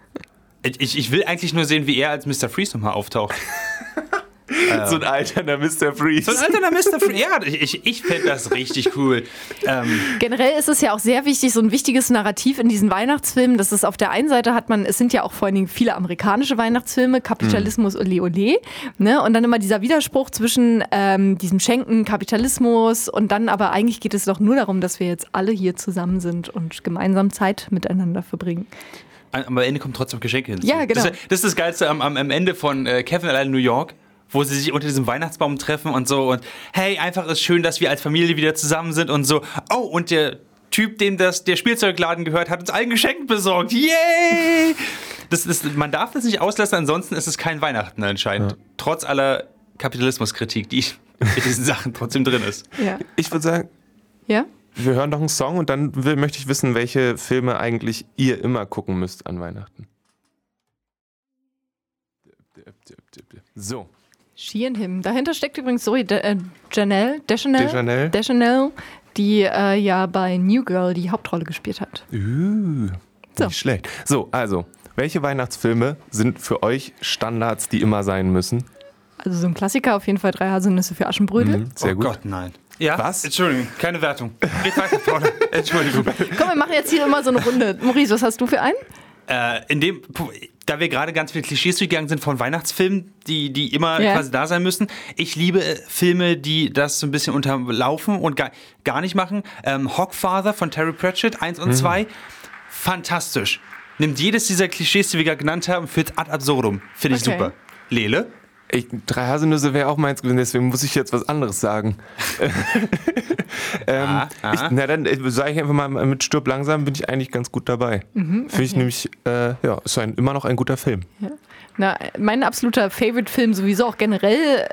D: Ich, ich will eigentlich nur sehen, wie er als Mr. Freeze nochmal auftaucht.
C: So ein alterner Mr. Freeze.
D: So ein alterner Mr. Freeze. Ja, ich, ich fände das richtig cool.
E: Ähm. Generell ist es ja auch sehr wichtig, so ein wichtiges Narrativ in diesen Weihnachtsfilmen. Das ist auf der einen Seite hat man, es sind ja auch vor allen Dingen viele amerikanische Weihnachtsfilme, Kapitalismus mhm. ole ole. Ne? Und dann immer dieser Widerspruch zwischen ähm, diesem Schenken, Kapitalismus und dann aber eigentlich geht es doch nur darum, dass wir jetzt alle hier zusammen sind und gemeinsam Zeit miteinander verbringen.
D: Am Ende kommt trotzdem Geschenke
E: hinzu. Ja, genau.
D: Das, das ist das Geilste am, am Ende von äh, Kevin allein in New York wo sie sich unter diesem Weihnachtsbaum treffen und so und hey, einfach ist schön, dass wir als Familie wieder zusammen sind und so. Oh, und der Typ, dem das der Spielzeugladen gehört, hat uns allen Geschenk besorgt. Yay! Das, das, man darf das nicht auslassen, ansonsten ist es kein Weihnachten anscheinend. Ja. Trotz aller Kapitalismuskritik, die in diesen Sachen trotzdem drin ist.
C: Ja. Ich würde sagen,
E: ja?
C: wir hören noch einen Song und dann will, möchte ich wissen, welche Filme eigentlich ihr immer gucken müsst an Weihnachten. So.
E: She and Him. Dahinter steckt übrigens Zoe De äh, Janelle, Deschanel,
C: Deschanel.
E: Deschanel, die äh, ja bei New Girl die Hauptrolle gespielt hat.
C: Uh, so. Nicht schlecht. So, also, welche Weihnachtsfilme sind für euch Standards, die immer sein müssen?
E: Also so ein Klassiker auf jeden Fall drei Haselnüsse für Aschenbrödel.
C: Mhm, sehr
D: oh
C: gut.
D: Gott, nein. Ja? Was? Entschuldigung, keine Wertung. Geht weiter, Paula. Entschuldigung.
E: Komm, wir machen jetzt hier immer so eine Runde. Maurice, was hast du für einen?
D: Äh, in dem, da wir gerade ganz viele Klischees durchgegangen sind von Weihnachtsfilmen, die, die immer yeah. quasi da sein müssen. Ich liebe äh, Filme, die das so ein bisschen unterlaufen und gar, gar nicht machen. Ähm, Hogfather von Terry Pratchett, 1 und 2, mhm. fantastisch. Nimmt jedes dieser Klischees, die wir gerade genannt haben, führt ad absurdum. Finde ich okay. super. Lele?
C: Ich, drei Haselnüsse wäre auch meins gewesen, deswegen muss ich jetzt was anderes sagen. ähm, ah, ah. Ich, na dann äh, sage ich einfach mal, mit Stirb langsam bin ich eigentlich ganz gut dabei. Mhm, okay. Finde ich nämlich, äh, ja, ist ein, immer noch ein guter Film.
E: Ja. Na, mein absoluter Favorite-Film sowieso auch generell,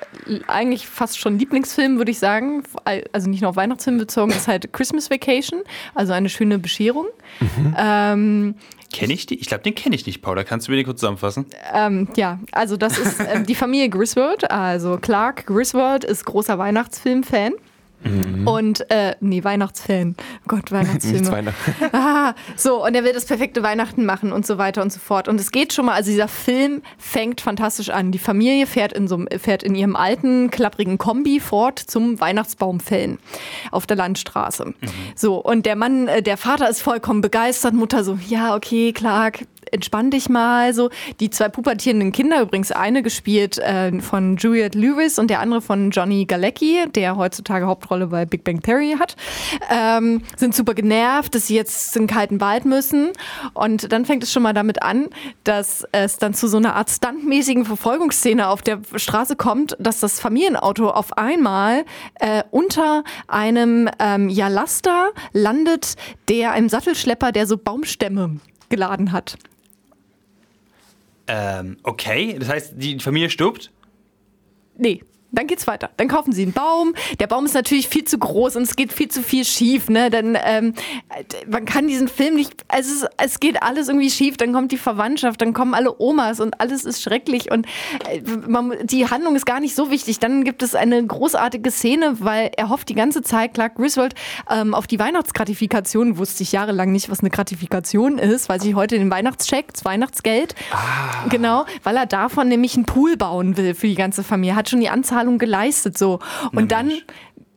E: eigentlich fast schon Lieblingsfilm, würde ich sagen. Also nicht nur auf Weihnachtsfilm bezogen, ist halt Christmas Vacation, also eine schöne Bescherung. Mhm. Ähm,
D: Kenne ich die? Ich glaube, den kenne ich nicht, Paula. Kannst du mir den kurz zusammenfassen?
E: Ähm, ja, also das ist ähm, die Familie Griswold. Also Clark Griswold ist großer Weihnachtsfilm-Fan. Mhm. Und, äh, nee, Weihnachtsfan. Oh Gott, Weihnachtsfilme. Weihnachten. Ah, so, und er will das perfekte Weihnachten machen und so weiter und so fort. Und es geht schon mal, also dieser Film fängt fantastisch an. Die Familie fährt in, so, fährt in ihrem alten, klapprigen Kombi fort zum Weihnachtsbaumfällen auf der Landstraße. Mhm. So, und der Mann, äh, der Vater ist vollkommen begeistert, Mutter so, ja, okay, Clark, entspann dich mal. So die zwei pubertierenden Kinder, übrigens eine gespielt äh, von Juliette Lewis und der andere von Johnny Galecki, der heutzutage Hauptrolle bei Big Bang Theory hat, ähm, sind super genervt, dass sie jetzt in den kalten Wald müssen. Und dann fängt es schon mal damit an, dass es dann zu so einer Art stuntmäßigen Verfolgungsszene auf der Straße kommt, dass das Familienauto auf einmal äh, unter einem ähm, ja, Laster landet, der einem Sattelschlepper, der so Baumstämme geladen hat.
D: Ähm, okay, das heißt, die Familie stirbt?
E: Nee. Dann geht's weiter. Dann kaufen sie einen Baum. Der Baum ist natürlich viel zu groß und es geht viel zu viel schief. Ne? Dann ähm, man kann diesen Film nicht. Also es, es geht alles irgendwie schief. Dann kommt die Verwandtschaft, dann kommen alle Omas und alles ist schrecklich und äh, man, die Handlung ist gar nicht so wichtig. Dann gibt es eine großartige Szene, weil er hofft die ganze Zeit, Clark Griswold, ähm, auf die Weihnachtsgratifikation. Wusste ich jahrelang nicht, was eine Gratifikation ist, weil sie heute den Weihnachtscheck, das Weihnachtsgeld, ah. genau, weil er davon nämlich einen Pool bauen will für die ganze Familie. Hat schon die Anzahl Zahlung geleistet so. Und Na, dann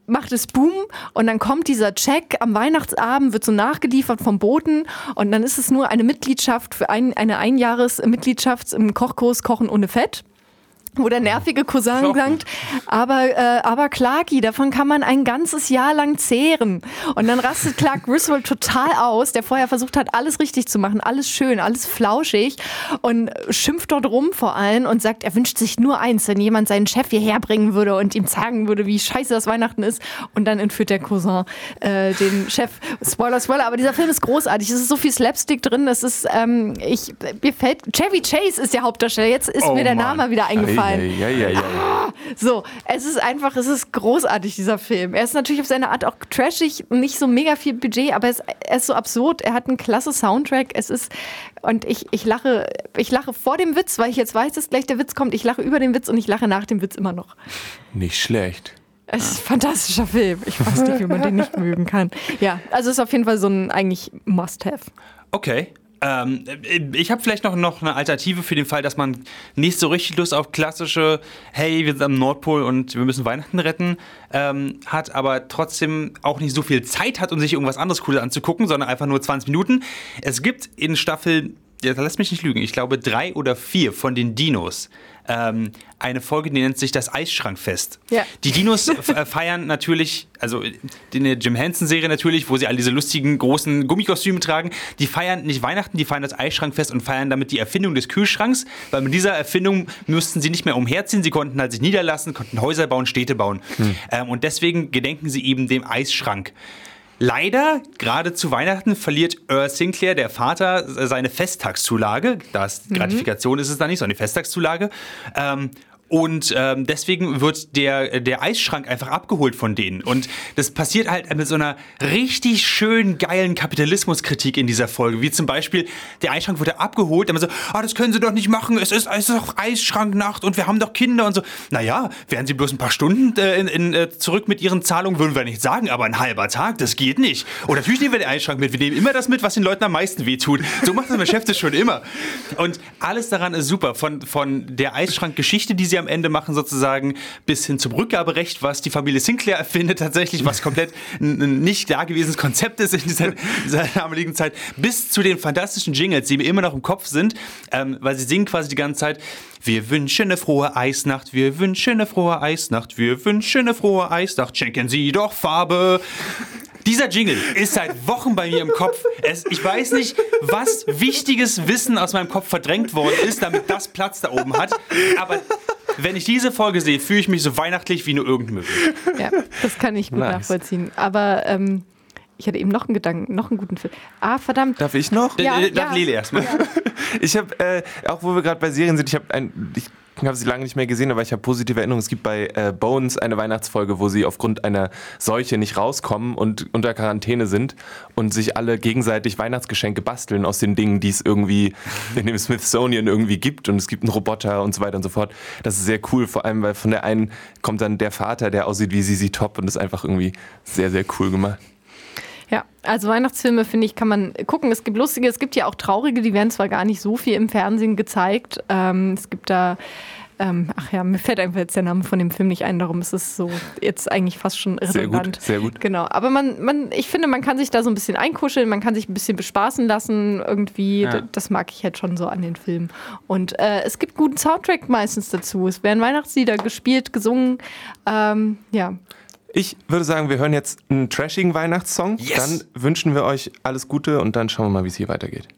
E: macht es Boom und dann kommt dieser Check am Weihnachtsabend, wird so nachgeliefert vom Boten und dann ist es nur eine Mitgliedschaft für ein, eine Einjahresmitgliedschaft im Kochkurs Kochen ohne Fett. Wo der nervige Cousin sagt, aber, äh, aber Clarky, davon kann man ein ganzes Jahr lang zehren. Und dann rastet Clark Griswold total aus, der vorher versucht hat, alles richtig zu machen, alles schön, alles flauschig und schimpft dort rum vor allem und sagt, er wünscht sich nur eins, wenn jemand seinen Chef hierher bringen würde und ihm sagen würde, wie scheiße das Weihnachten ist. Und dann entführt der Cousin äh, den Chef. Spoiler, Spoiler, aber dieser Film ist großartig. Es ist so viel Slapstick drin. Es ist, ähm, ich, mir fällt, Chevy Chase ist der Hauptdarsteller. Jetzt ist oh, mir der Mann. Name wieder eingefallen gefallen. Ja, ja, ja, ja. So, es ist einfach, es ist großartig, dieser Film. Er ist natürlich auf seine Art auch trashig, nicht so mega viel Budget, aber es, er ist so absurd. Er hat einen klasse Soundtrack. Es ist, und ich, ich lache, ich lache vor dem Witz, weil ich jetzt weiß, dass gleich der Witz kommt. Ich lache über den Witz und ich lache nach dem Witz immer noch.
C: Nicht schlecht.
E: Es ist ein fantastischer Film. Ich weiß nicht, wie man den nicht mögen kann. Ja, also es ist auf jeden Fall so ein eigentlich Must-Have.
D: Okay. Ähm, ich habe vielleicht noch, noch eine Alternative für den Fall, dass man nicht so richtig Lust auf klassische, hey, wir sind am Nordpol und wir müssen Weihnachten retten, ähm, hat, aber trotzdem auch nicht so viel Zeit hat, um sich irgendwas anderes Cooles anzugucken, sondern einfach nur 20 Minuten. Es gibt in Staffel, ja, lass mich nicht lügen, ich glaube drei oder vier von den Dinos ähm, eine Folge, die nennt sich das Eisschrankfest. Ja. Die Dinos äh, feiern natürlich, also in der Jim Henson-Serie natürlich, wo sie all diese lustigen großen Gummikostüme tragen, die feiern nicht Weihnachten, die feiern das Eisschrankfest und feiern damit die Erfindung des Kühlschranks, weil mit dieser Erfindung müssten sie nicht mehr umherziehen, sie konnten halt sich niederlassen, konnten Häuser bauen, Städte bauen. Hm. Ähm, und deswegen gedenken sie eben dem Eisschrank. Leider, gerade zu Weihnachten, verliert Earl Sinclair, der Vater, seine Festtagszulage. Das mhm. Gratifikation ist es da nicht, sondern die Festtagszulage. Ähm, und ähm, deswegen wird der, der Eisschrank einfach abgeholt von denen. Und das passiert halt mit so einer richtig schön geilen Kapitalismuskritik in dieser Folge. Wie zum Beispiel, der Eisschrank wurde abgeholt, dann so, ah, das können sie doch nicht machen, es ist, es ist doch Eisschranknacht und wir haben doch Kinder und so. Naja, wären sie bloß ein paar Stunden äh, in, in, äh, zurück mit ihren Zahlungen, würden wir nicht sagen, aber ein halber Tag, das geht nicht. Und natürlich nehmen wir den Eisschrank mit. Wir nehmen immer das mit, was den Leuten am meisten wehtut. So macht das das schon immer. Und alles daran ist super. Von, von der Eisschrankgeschichte, die sie am Ende machen, sozusagen, bis hin zum Rückgaberecht, was die Familie Sinclair erfindet, tatsächlich, was komplett ein nicht dagewesenes Konzept ist in dieser, dieser damaligen Zeit, bis zu den fantastischen Jingles, die mir immer noch im Kopf sind, ähm, weil sie singen quasi die ganze Zeit. Wir wünschen eine frohe Eisnacht, wir wünschen eine frohe Eisnacht, wir wünschen eine frohe Eisnacht, schenken Sie doch Farbe. Dieser Jingle ist seit Wochen bei mir im Kopf. Es, ich weiß nicht, was wichtiges Wissen aus meinem Kopf verdrängt worden ist, damit das Platz da oben hat. Aber wenn ich diese Folge sehe, fühle ich mich so weihnachtlich wie nur irgend möglich.
E: Ja, das kann ich gut nice. nachvollziehen. Aber ähm, ich hatte eben noch einen Gedanken, noch einen guten Film. Ah, verdammt.
C: Darf ich noch?
D: Ja, äh, darf ja. Lele erstmal. Ja.
C: Ich habe, äh, auch wo wir gerade bei Serien sind, ich habe ein, ich ich habe sie lange nicht mehr gesehen, aber ich habe positive Erinnerungen. Es gibt bei äh, Bones eine Weihnachtsfolge, wo sie aufgrund einer Seuche nicht rauskommen und unter Quarantäne sind und sich alle gegenseitig Weihnachtsgeschenke basteln aus den Dingen, die es irgendwie in dem Smithsonian irgendwie gibt. Und es gibt einen Roboter und so weiter und so fort. Das ist sehr cool, vor allem, weil von der einen kommt dann der Vater, der aussieht wie Sisi Top und ist einfach irgendwie sehr, sehr cool gemacht.
E: Ja, also Weihnachtsfilme, finde ich, kann man gucken. Es gibt lustige, es gibt ja auch traurige, die werden zwar gar nicht so viel im Fernsehen gezeigt. Ähm, es gibt da, ähm, ach ja, mir fällt einfach jetzt der Name von dem Film nicht ein, darum ist es so jetzt eigentlich fast schon
C: irrelevant. Sehr gut, sehr gut.
E: Genau, aber man, man, ich finde, man kann sich da so ein bisschen einkuscheln, man kann sich ein bisschen bespaßen lassen irgendwie. Ja. Das mag ich halt schon so an den Filmen. Und äh, es gibt guten Soundtrack meistens dazu. Es werden Weihnachtslieder gespielt, gesungen. Ähm, ja.
C: Ich würde sagen, wir hören jetzt einen trashigen Weihnachtssong. Yes. Dann wünschen wir euch alles Gute und dann schauen wir mal, wie es hier weitergeht.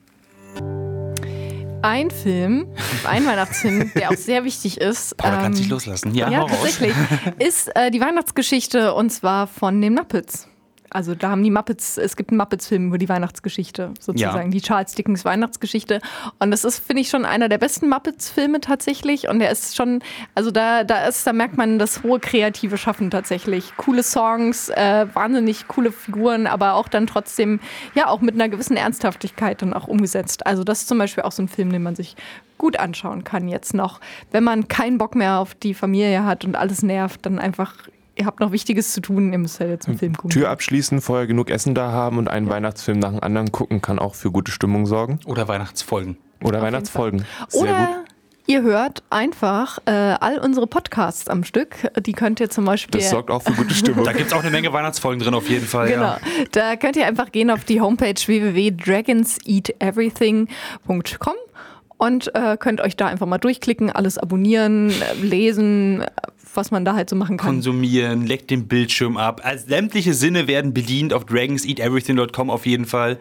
E: Ein Film, ein Weihnachtsfilm, der auch sehr wichtig ist.
D: Paula ähm, kann sich loslassen.
E: Ja, ja tatsächlich. Ist äh, die Weihnachtsgeschichte und zwar von den Muppets. Also da haben die Muppets, es gibt einen Muppets-Film über die Weihnachtsgeschichte, sozusagen, ja. die Charles Dickens Weihnachtsgeschichte. Und das ist, finde ich, schon einer der besten Muppets-Filme tatsächlich. Und der ist schon, also da, da ist, da merkt man das hohe kreative Schaffen tatsächlich. Coole Songs, äh, wahnsinnig coole Figuren, aber auch dann trotzdem, ja, auch mit einer gewissen Ernsthaftigkeit dann auch umgesetzt. Also das ist zum Beispiel auch so ein Film, den man sich gut anschauen kann jetzt noch. Wenn man keinen Bock mehr auf die Familie hat und alles nervt, dann einfach ihr habt noch Wichtiges zu tun, ihr müsst ja jetzt einen Film gucken.
C: Tür abschließen, vorher genug Essen da haben und einen ja. Weihnachtsfilm nach dem anderen gucken, kann auch für gute Stimmung sorgen.
D: Oder Weihnachtsfolgen.
C: Oder Auf Weihnachtsfolgen.
E: Sehr Oder gut. Ihr hört einfach äh, all unsere Podcasts am Stück. Die könnt ihr zum Beispiel.
C: Das sorgt auch für gute Stimmung.
D: da gibt es auch eine Menge Weihnachtsfolgen drin, auf jeden Fall.
E: Genau.
D: Ja.
E: Da könnt ihr einfach gehen auf die Homepage www.dragonseateverything.com und äh, könnt euch da einfach mal durchklicken, alles abonnieren, lesen, was man da halt so machen kann.
D: Konsumieren, leckt den Bildschirm ab. Also sämtliche Sinne werden bedient auf dragonseateverything.com auf jeden Fall.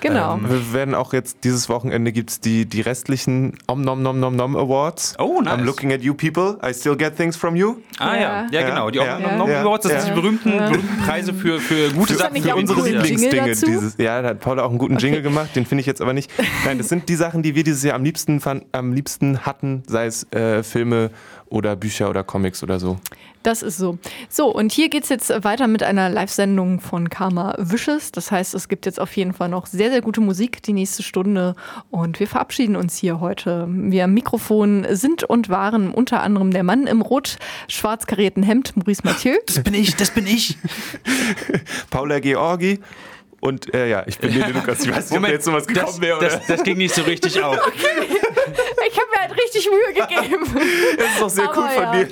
E: Genau.
C: Ähm, wir werden auch jetzt dieses Wochenende gibt es die, die restlichen Om Nom Nom Nom Nom Awards.
D: Oh, nice.
C: I'm looking at you people. I still get things from you.
D: Ah ja, ja, ja genau. Die ja. Om Nom Nom ja. Awards, das sind die berühmten, berühmten Preise für, für gute
C: für,
D: Sachen.
C: Für unsere Lieblingsdinge. Dieses, ja, da hat Paula auch einen guten okay. Jingle gemacht, den finde ich jetzt aber nicht. Nein, das sind die Sachen, die wir dieses Jahr am liebsten, fand, am liebsten hatten, sei es äh, Filme oder Bücher oder Comics oder so.
E: Das ist so. So, und hier geht es jetzt weiter mit einer Live-Sendung von Karma Wishes. Das heißt, es gibt jetzt auf jeden Fall noch sehr, sehr gute Musik die nächste Stunde. Und wir verabschieden uns hier heute. Wir am Mikrofon sind und waren unter anderem der Mann im rot-schwarz karierten Hemd, Maurice Mathieu.
D: Das bin ich, das bin ich.
C: Paula Georgi und äh, ja, ich bin Lene Lukas. Ich weiß nicht, Moment, ob jetzt sowas gekommen wäre.
D: Das, das, ging nicht so richtig auf.
E: Okay. Ich habe mir halt richtig Mühe gegeben.
C: Das ist doch sehr Aber cool von ja. dir.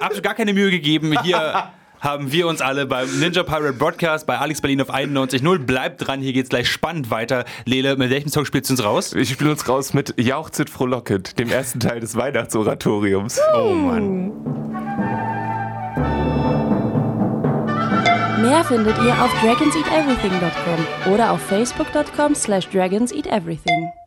D: Absolut gar keine Mühe gegeben. Hier haben wir uns alle beim Ninja Pirate Broadcast bei Alex Berlin auf 91.0. Bleibt dran, hier geht's gleich spannend weiter. Lele, mit welchem Song spielst du uns raus?
C: Ich spiele uns raus mit Jauchzit frohlocket, dem ersten Teil des Weihnachtsoratoriums.
D: Oh Mann.
B: Mehr findet ihr auf dragonseateverything.com oder auf facebook.com slash dragonseateverything.